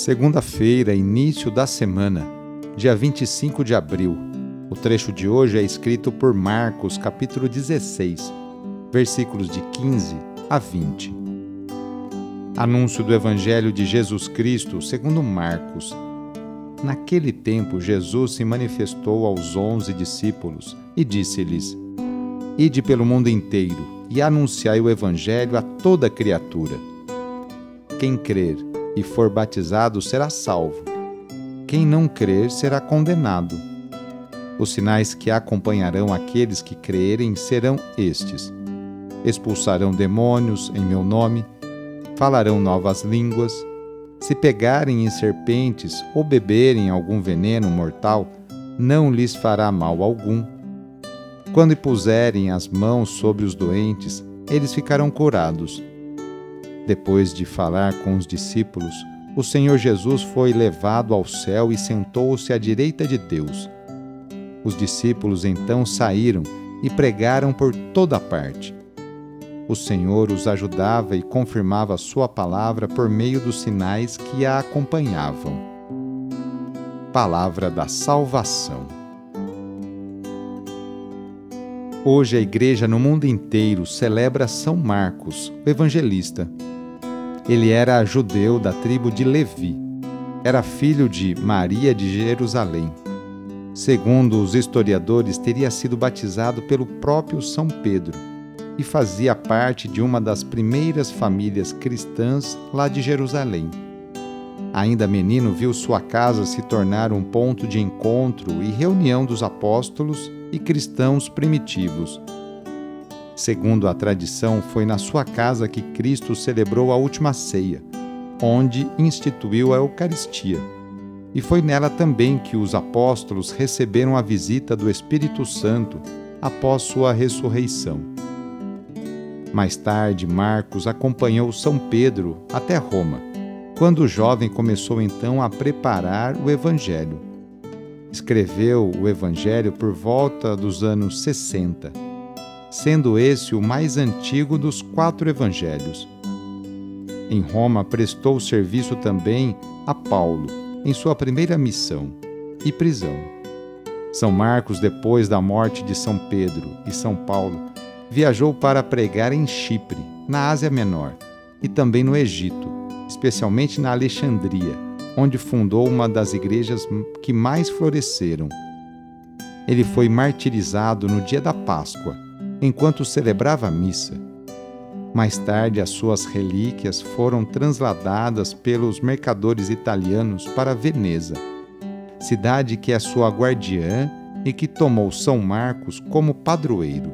Segunda-feira, início da semana, dia 25 de abril. O trecho de hoje é escrito por Marcos, capítulo 16, versículos de 15 a 20. Anúncio do Evangelho de Jesus Cristo, segundo Marcos. Naquele tempo, Jesus se manifestou aos onze discípulos e disse-lhes: Ide pelo mundo inteiro e anunciai o Evangelho a toda criatura. Quem crer e for batizado será salvo. Quem não crer será condenado. Os sinais que acompanharão aqueles que crerem serão estes: expulsarão demônios em meu nome, falarão novas línguas, se pegarem em serpentes ou beberem algum veneno mortal, não lhes fará mal algum. Quando puserem as mãos sobre os doentes, eles ficarão curados. Depois de falar com os discípulos, o Senhor Jesus foi levado ao céu e sentou-se à direita de Deus. Os discípulos então saíram e pregaram por toda parte. O Senhor os ajudava e confirmava sua palavra por meio dos sinais que a acompanhavam. Palavra da Salvação. Hoje a Igreja no mundo inteiro celebra São Marcos, o evangelista ele era judeu da tribo de Levi. Era filho de Maria de Jerusalém. Segundo os historiadores, teria sido batizado pelo próprio São Pedro e fazia parte de uma das primeiras famílias cristãs lá de Jerusalém. Ainda menino, viu sua casa se tornar um ponto de encontro e reunião dos apóstolos e cristãos primitivos Segundo a tradição, foi na sua casa que Cristo celebrou a última ceia, onde instituiu a Eucaristia. E foi nela também que os apóstolos receberam a visita do Espírito Santo após sua ressurreição. Mais tarde, Marcos acompanhou São Pedro até Roma, quando o jovem começou então a preparar o Evangelho. Escreveu o Evangelho por volta dos anos 60 sendo esse o mais antigo dos quatro evangelhos. Em Roma prestou serviço também a Paulo, em sua primeira missão e prisão. São Marcos, depois da morte de São Pedro e São Paulo, viajou para pregar em Chipre, na Ásia Menor, e também no Egito, especialmente na Alexandria, onde fundou uma das igrejas que mais floresceram. Ele foi martirizado no dia da Páscoa enquanto celebrava a missa. Mais tarde, as suas relíquias foram transladadas pelos mercadores italianos para Veneza, cidade que é sua guardiã e que tomou São Marcos como padroeiro.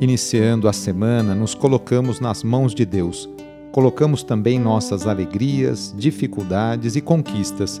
Iniciando a semana, nos colocamos nas mãos de Deus. Colocamos também nossas alegrias, dificuldades e conquistas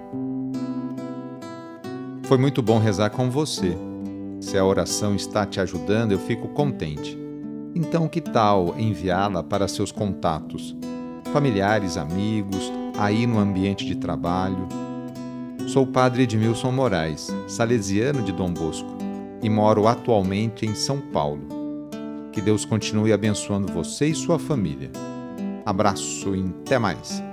Foi muito bom rezar com você. Se a oração está te ajudando, eu fico contente. Então, que tal enviá-la para seus contatos, familiares, amigos, aí no ambiente de trabalho? Sou o padre Edmilson Moraes, salesiano de Dom Bosco, e moro atualmente em São Paulo. Que Deus continue abençoando você e sua família. Abraço e até mais!